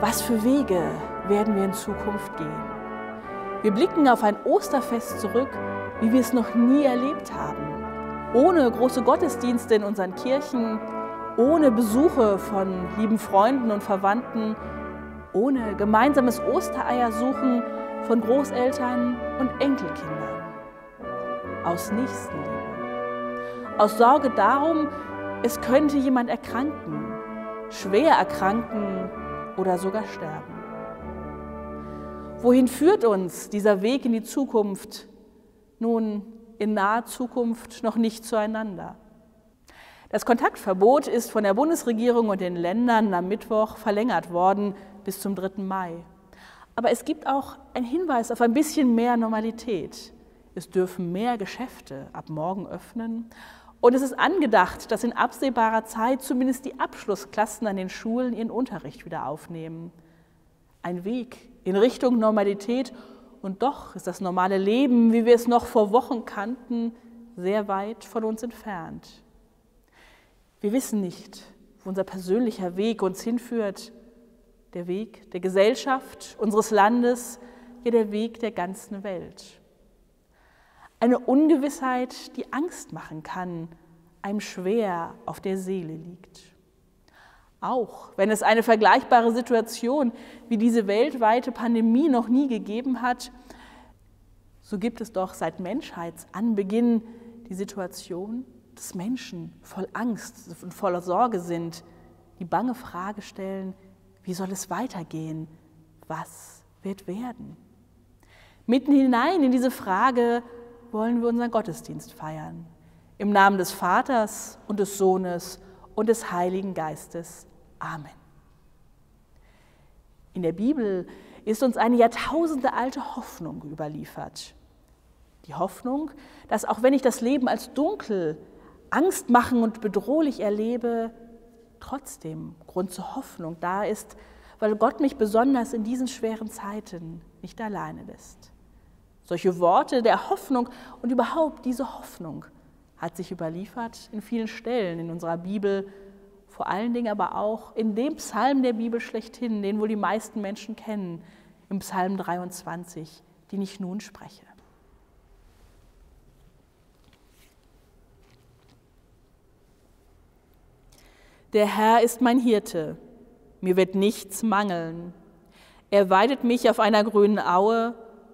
Was für Wege werden wir in Zukunft gehen? Wir blicken auf ein Osterfest zurück, wie wir es noch nie erlebt haben. Ohne große Gottesdienste in unseren Kirchen, ohne Besuche von lieben Freunden und Verwandten, ohne gemeinsames Ostereiersuchen von Großeltern und Enkelkindern. Aus Nächstenliebe. Aus Sorge darum, es könnte jemand erkranken, schwer erkranken oder sogar sterben. Wohin führt uns dieser Weg in die Zukunft? Nun, in naher Zukunft noch nicht zueinander. Das Kontaktverbot ist von der Bundesregierung und den Ländern am Mittwoch verlängert worden bis zum 3. Mai. Aber es gibt auch einen Hinweis auf ein bisschen mehr Normalität. Es dürfen mehr Geschäfte ab morgen öffnen. Und es ist angedacht, dass in absehbarer Zeit zumindest die Abschlussklassen an den Schulen ihren Unterricht wieder aufnehmen. Ein Weg in Richtung Normalität. Und doch ist das normale Leben, wie wir es noch vor Wochen kannten, sehr weit von uns entfernt. Wir wissen nicht, wo unser persönlicher Weg uns hinführt, der Weg der Gesellschaft, unseres Landes, ja der Weg der ganzen Welt. Eine Ungewissheit, die Angst machen kann, einem schwer auf der Seele liegt. Auch wenn es eine vergleichbare Situation wie diese weltweite Pandemie noch nie gegeben hat, so gibt es doch seit Menschheitsanbeginn die Situation, dass Menschen voll Angst und voller Sorge sind, die bange Frage stellen, wie soll es weitergehen? Was wird werden? Mitten hinein in diese Frage wollen wir unseren Gottesdienst feiern. Im Namen des Vaters und des Sohnes und des Heiligen Geistes. Amen. In der Bibel ist uns eine jahrtausendealte Hoffnung überliefert. Die Hoffnung, dass auch wenn ich das Leben als dunkel, angstmachend und bedrohlich erlebe, trotzdem Grund zur Hoffnung da ist, weil Gott mich besonders in diesen schweren Zeiten nicht alleine lässt. Solche Worte der Hoffnung und überhaupt diese Hoffnung hat sich überliefert in vielen Stellen in unserer Bibel vor allen Dingen aber auch in dem Psalm der Bibel schlechthin, den wohl die meisten Menschen kennen, im Psalm 23, den ich nun spreche. Der Herr ist mein Hirte, mir wird nichts mangeln. Er weidet mich auf einer grünen Aue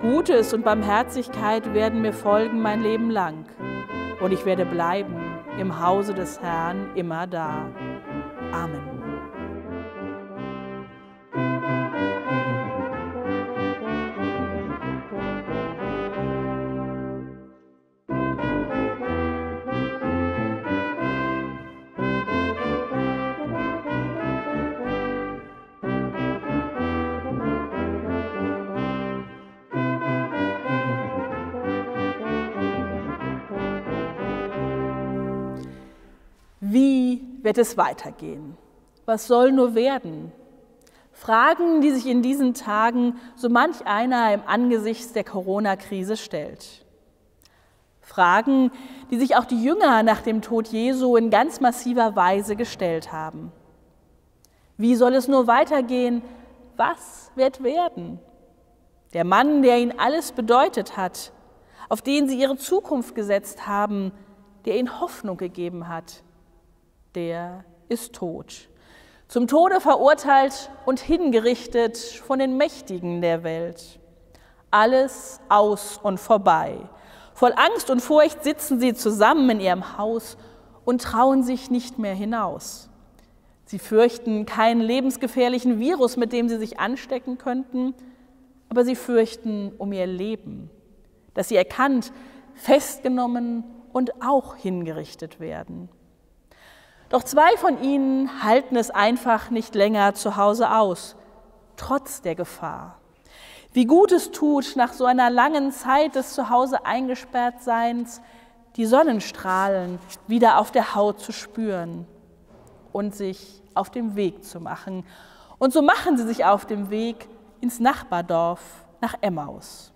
Gutes und Barmherzigkeit werden mir folgen mein Leben lang, und ich werde bleiben im Hause des Herrn immer da. Amen. Wird es weitergehen? Was soll nur werden? Fragen, die sich in diesen Tagen so manch einer im Angesicht der Corona-Krise stellt. Fragen, die sich auch die Jünger nach dem Tod Jesu in ganz massiver Weise gestellt haben. Wie soll es nur weitergehen? Was wird werden? Der Mann, der ihnen alles bedeutet hat, auf den sie ihre Zukunft gesetzt haben, der ihnen Hoffnung gegeben hat, der ist tot. Zum Tode verurteilt und hingerichtet von den Mächtigen der Welt. Alles aus und vorbei. Voll Angst und Furcht sitzen sie zusammen in ihrem Haus und trauen sich nicht mehr hinaus. Sie fürchten keinen lebensgefährlichen Virus, mit dem sie sich anstecken könnten, aber sie fürchten um ihr Leben, dass sie erkannt, festgenommen und auch hingerichtet werden. Doch zwei von ihnen halten es einfach nicht länger zu Hause aus, trotz der Gefahr. Wie gut es tut, nach so einer langen Zeit des Zuhause eingesperrt Seins, die Sonnenstrahlen wieder auf der Haut zu spüren und sich auf dem Weg zu machen. Und so machen sie sich auf dem Weg ins Nachbardorf nach Emmaus.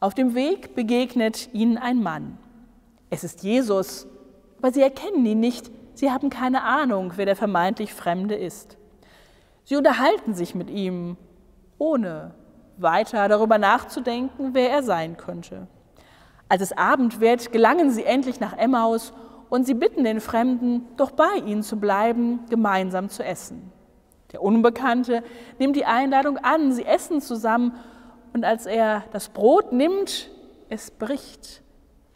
Auf dem Weg begegnet ihnen ein Mann. Es ist Jesus, aber sie erkennen ihn nicht. Sie haben keine Ahnung, wer der vermeintlich Fremde ist. Sie unterhalten sich mit ihm, ohne weiter darüber nachzudenken, wer er sein könnte. Als es Abend wird, gelangen sie endlich nach Emmaus und sie bitten den Fremden, doch bei ihnen zu bleiben, gemeinsam zu essen. Der Unbekannte nimmt die Einladung an, sie essen zusammen und als er das Brot nimmt, es bricht.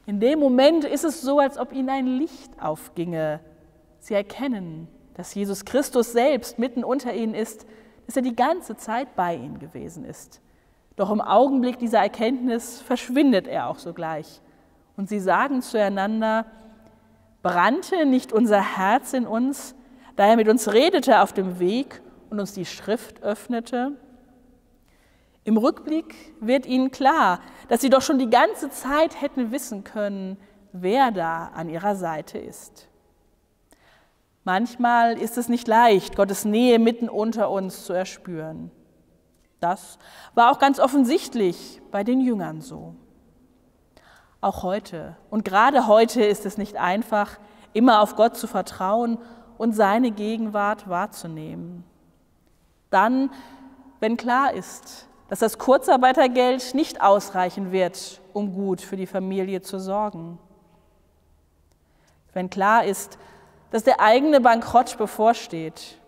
In dem Moment ist es so, als ob ihnen ein Licht aufginge. Sie erkennen, dass Jesus Christus selbst mitten unter ihnen ist, dass er die ganze Zeit bei ihnen gewesen ist. Doch im Augenblick dieser Erkenntnis verschwindet er auch sogleich. Und sie sagen zueinander, brannte nicht unser Herz in uns, da er mit uns redete auf dem Weg und uns die Schrift öffnete? Im Rückblick wird ihnen klar, dass sie doch schon die ganze Zeit hätten wissen können, wer da an ihrer Seite ist. Manchmal ist es nicht leicht, Gottes Nähe mitten unter uns zu erspüren. Das war auch ganz offensichtlich bei den Jüngern so. Auch heute und gerade heute ist es nicht einfach, immer auf Gott zu vertrauen und seine Gegenwart wahrzunehmen. Dann, wenn klar ist, dass das Kurzarbeitergeld nicht ausreichen wird, um gut für die Familie zu sorgen. Wenn klar ist, dass der eigene Bankrott bevorsteht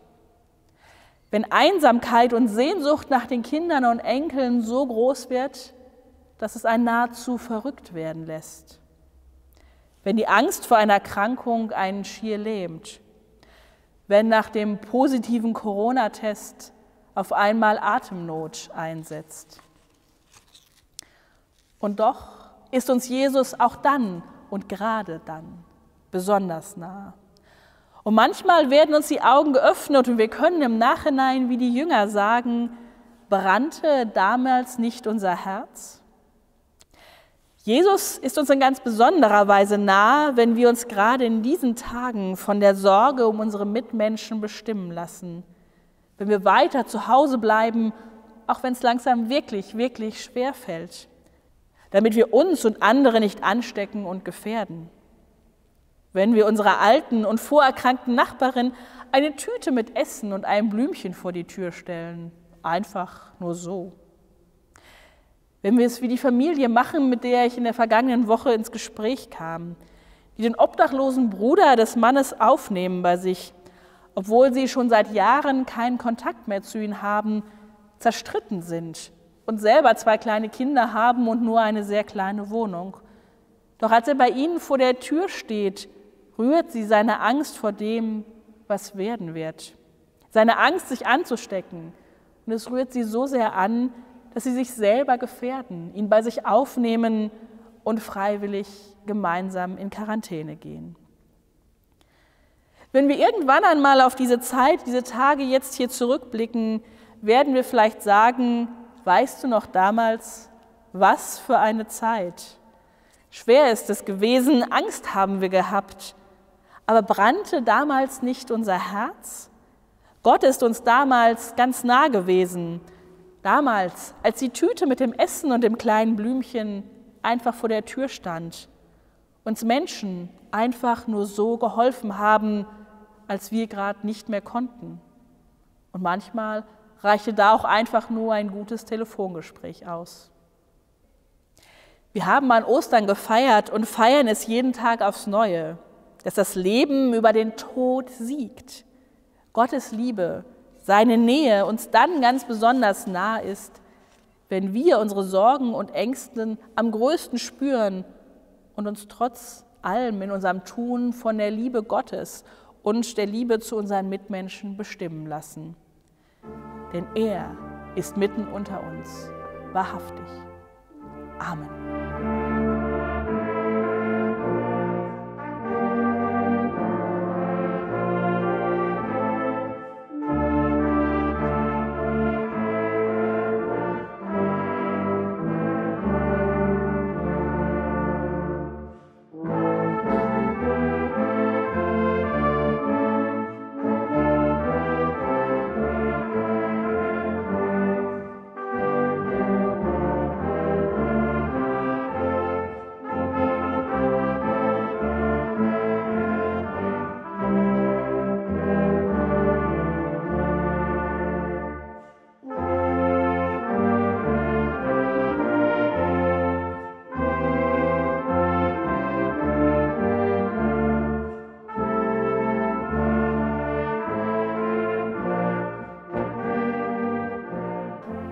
wenn Einsamkeit und Sehnsucht nach den Kindern und Enkeln so groß wird, dass es einen nahezu verrückt werden lässt. Wenn die Angst vor einer Erkrankung einen schier lähmt. Wenn nach dem positiven Corona-Test auf einmal Atemnot einsetzt. Und doch ist uns Jesus auch dann und gerade dann besonders nah. Und manchmal werden uns die Augen geöffnet und wir können im Nachhinein wie die Jünger sagen, brannte damals nicht unser Herz? Jesus ist uns in ganz besonderer Weise nah, wenn wir uns gerade in diesen Tagen von der Sorge um unsere Mitmenschen bestimmen lassen. Wenn wir weiter zu Hause bleiben, auch wenn es langsam wirklich, wirklich schwer fällt, damit wir uns und andere nicht anstecken und gefährden. Wenn wir unserer alten und vorerkrankten Nachbarin eine Tüte mit Essen und einem Blümchen vor die Tür stellen, einfach nur so. Wenn wir es wie die Familie machen, mit der ich in der vergangenen Woche ins Gespräch kam, die den obdachlosen Bruder des Mannes aufnehmen bei sich, obwohl sie schon seit Jahren keinen Kontakt mehr zu ihm haben, zerstritten sind und selber zwei kleine Kinder haben und nur eine sehr kleine Wohnung. Doch als er bei ihnen vor der Tür steht, rührt sie seine Angst vor dem, was werden wird. Seine Angst, sich anzustecken. Und es rührt sie so sehr an, dass sie sich selber gefährden, ihn bei sich aufnehmen und freiwillig gemeinsam in Quarantäne gehen. Wenn wir irgendwann einmal auf diese Zeit, diese Tage jetzt hier zurückblicken, werden wir vielleicht sagen, weißt du noch damals, was für eine Zeit? Schwer ist es gewesen, Angst haben wir gehabt, aber brannte damals nicht unser Herz? Gott ist uns damals ganz nah gewesen. Damals, als die Tüte mit dem Essen und dem kleinen Blümchen einfach vor der Tür stand, uns Menschen einfach nur so geholfen haben, als wir gerade nicht mehr konnten. Und manchmal reichte da auch einfach nur ein gutes Telefongespräch aus. Wir haben an Ostern gefeiert und feiern es jeden Tag aufs Neue dass das Leben über den Tod siegt. Gottes Liebe, seine Nähe uns dann ganz besonders nah ist, wenn wir unsere Sorgen und Ängsten am größten spüren und uns trotz allem in unserem Tun von der Liebe Gottes und der Liebe zu unseren Mitmenschen bestimmen lassen. Denn er ist mitten unter uns, wahrhaftig. Amen.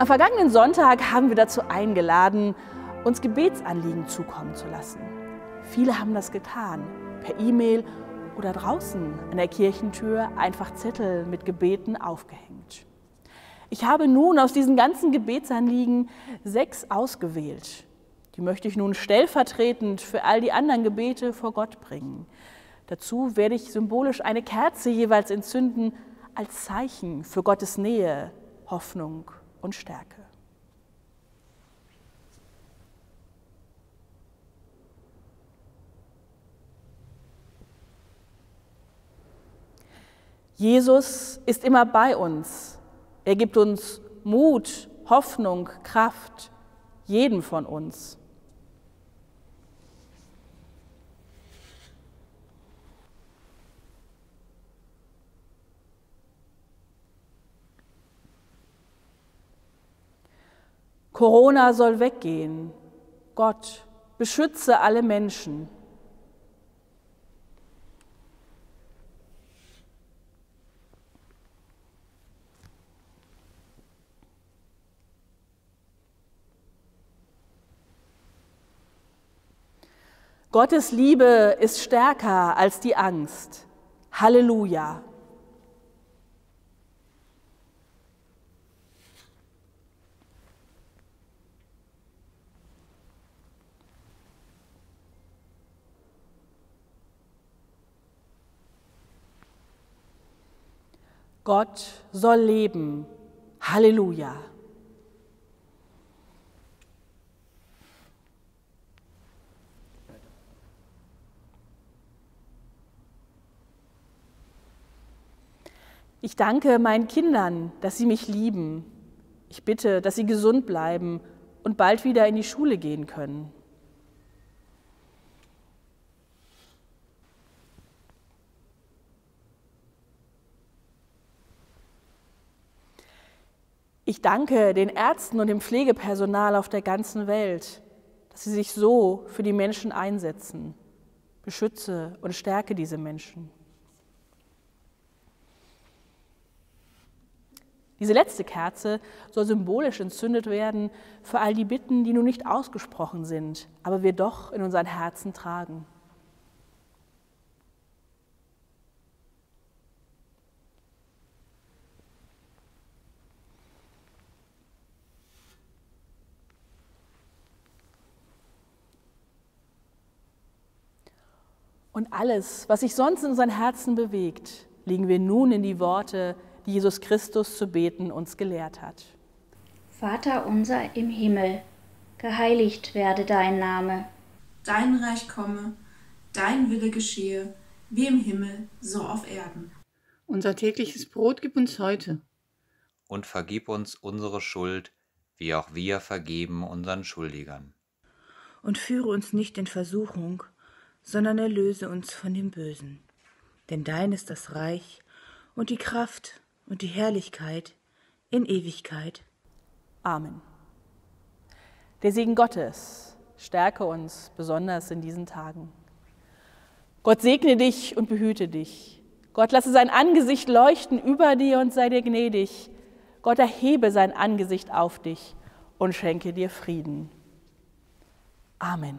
Am vergangenen Sonntag haben wir dazu eingeladen, uns Gebetsanliegen zukommen zu lassen. Viele haben das getan, per E-Mail oder draußen an der Kirchentür einfach Zettel mit Gebeten aufgehängt. Ich habe nun aus diesen ganzen Gebetsanliegen sechs ausgewählt. Die möchte ich nun stellvertretend für all die anderen Gebete vor Gott bringen. Dazu werde ich symbolisch eine Kerze jeweils entzünden als Zeichen für Gottes Nähe, Hoffnung und Stärke. Jesus ist immer bei uns. Er gibt uns Mut, Hoffnung, Kraft, jeden von uns. Corona soll weggehen. Gott, beschütze alle Menschen. Gottes Liebe ist stärker als die Angst. Halleluja. Gott soll leben. Halleluja. Ich danke meinen Kindern, dass sie mich lieben. Ich bitte, dass sie gesund bleiben und bald wieder in die Schule gehen können. Ich danke den Ärzten und dem Pflegepersonal auf der ganzen Welt, dass sie sich so für die Menschen einsetzen. Beschütze und stärke diese Menschen. Diese letzte Kerze soll symbolisch entzündet werden für all die Bitten, die nun nicht ausgesprochen sind, aber wir doch in unseren Herzen tragen. Und alles, was sich sonst in unseren Herzen bewegt, legen wir nun in die Worte, die Jesus Christus zu beten uns gelehrt hat. Vater unser im Himmel, geheiligt werde dein Name. Dein Reich komme, dein Wille geschehe, wie im Himmel, so auf Erden. Unser tägliches Brot gib uns heute. Und vergib uns unsere Schuld, wie auch wir vergeben unseren Schuldigern. Und führe uns nicht in Versuchung, sondern erlöse uns von dem Bösen. Denn dein ist das Reich und die Kraft und die Herrlichkeit in Ewigkeit. Amen. Der Segen Gottes stärke uns besonders in diesen Tagen. Gott segne dich und behüte dich. Gott lasse sein Angesicht leuchten über dir und sei dir gnädig. Gott erhebe sein Angesicht auf dich und schenke dir Frieden. Amen.